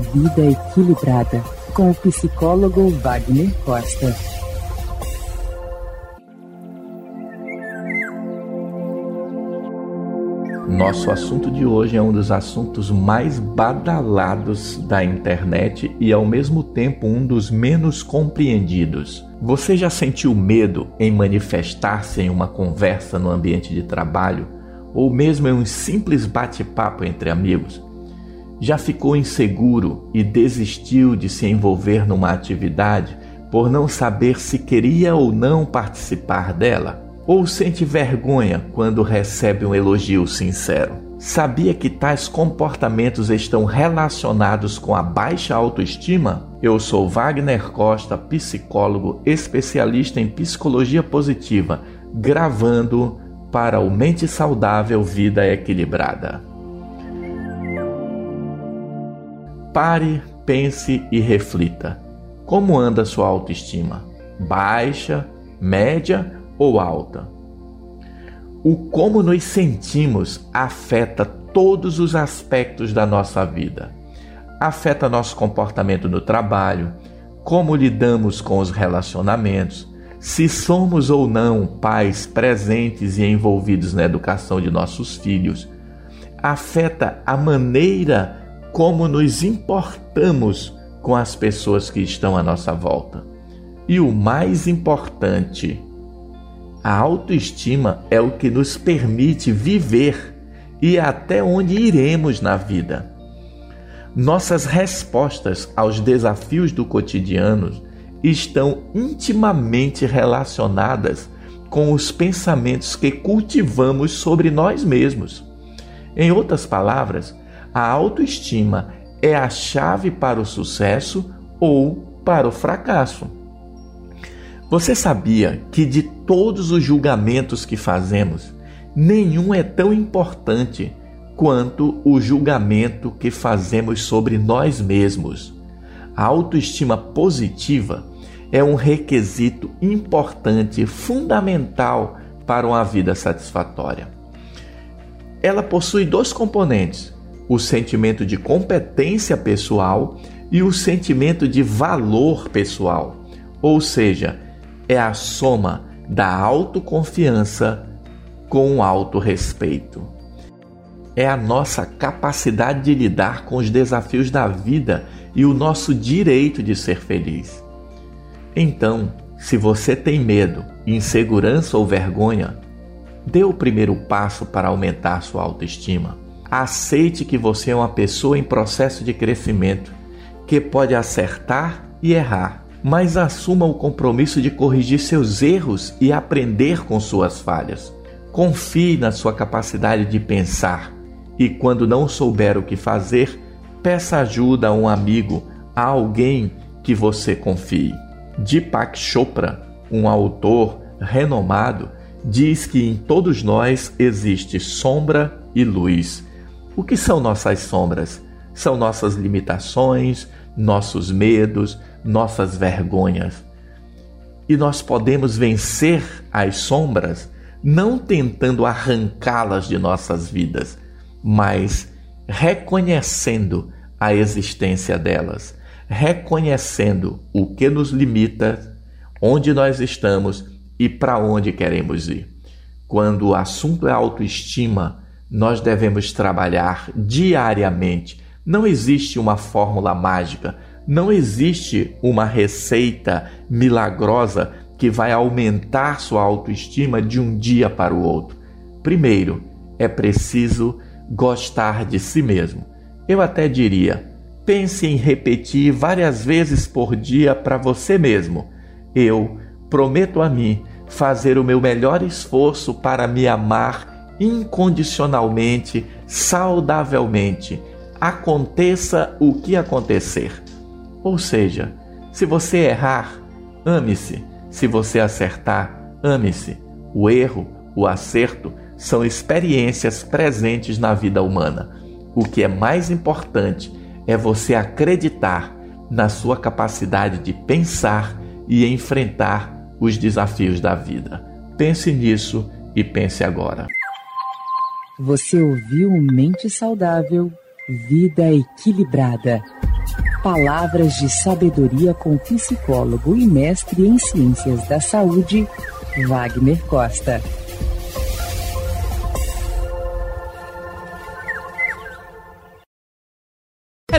vida equilibrada, com o psicólogo Wagner Costa. Nosso assunto de hoje é um dos assuntos mais badalados da internet e ao mesmo tempo um dos menos compreendidos. Você já sentiu medo em manifestar-se em uma conversa no ambiente de trabalho ou mesmo em um simples bate-papo entre amigos? Já ficou inseguro e desistiu de se envolver numa atividade por não saber se queria ou não participar dela? Ou sente vergonha quando recebe um elogio sincero? Sabia que tais comportamentos estão relacionados com a baixa autoestima? Eu sou Wagner Costa, psicólogo especialista em psicologia positiva, gravando para o Mente Saudável Vida Equilibrada. Pare, pense e reflita. Como anda sua autoestima? Baixa, média ou alta? O como nos sentimos afeta todos os aspectos da nossa vida. Afeta nosso comportamento no trabalho, como lidamos com os relacionamentos, se somos ou não pais presentes e envolvidos na educação de nossos filhos. Afeta a maneira como nos importamos com as pessoas que estão à nossa volta. E o mais importante, a autoestima é o que nos permite viver e até onde iremos na vida. Nossas respostas aos desafios do cotidiano estão intimamente relacionadas com os pensamentos que cultivamos sobre nós mesmos. Em outras palavras, a autoestima é a chave para o sucesso ou para o fracasso. Você sabia que de todos os julgamentos que fazemos, nenhum é tão importante quanto o julgamento que fazemos sobre nós mesmos? A autoestima positiva é um requisito importante, fundamental para uma vida satisfatória. Ela possui dois componentes: o sentimento de competência pessoal e o sentimento de valor pessoal, ou seja, é a soma da autoconfiança com o autorrespeito. É a nossa capacidade de lidar com os desafios da vida e o nosso direito de ser feliz. Então, se você tem medo, insegurança ou vergonha, dê o primeiro passo para aumentar sua autoestima. Aceite que você é uma pessoa em processo de crescimento, que pode acertar e errar, mas assuma o compromisso de corrigir seus erros e aprender com suas falhas. Confie na sua capacidade de pensar e, quando não souber o que fazer, peça ajuda a um amigo, a alguém que você confie. Deepak Chopra, um autor renomado, diz que em todos nós existe sombra e luz. O que são nossas sombras? São nossas limitações, nossos medos, nossas vergonhas. E nós podemos vencer as sombras não tentando arrancá-las de nossas vidas, mas reconhecendo a existência delas, reconhecendo o que nos limita, onde nós estamos e para onde queremos ir. Quando o assunto é autoestima, nós devemos trabalhar diariamente. Não existe uma fórmula mágica, não existe uma receita milagrosa que vai aumentar sua autoestima de um dia para o outro. Primeiro, é preciso gostar de si mesmo. Eu até diria, pense em repetir várias vezes por dia para você mesmo: Eu prometo a mim fazer o meu melhor esforço para me amar incondicionalmente, saudavelmente, aconteça o que acontecer. Ou seja, se você errar, ame-se. Se você acertar, ame-se. O erro, o acerto são experiências presentes na vida humana. O que é mais importante é você acreditar na sua capacidade de pensar e enfrentar os desafios da vida. Pense nisso e pense agora. Você ouviu Mente Saudável, Vida Equilibrada. Palavras de sabedoria com psicólogo e mestre em ciências da saúde, Wagner Costa.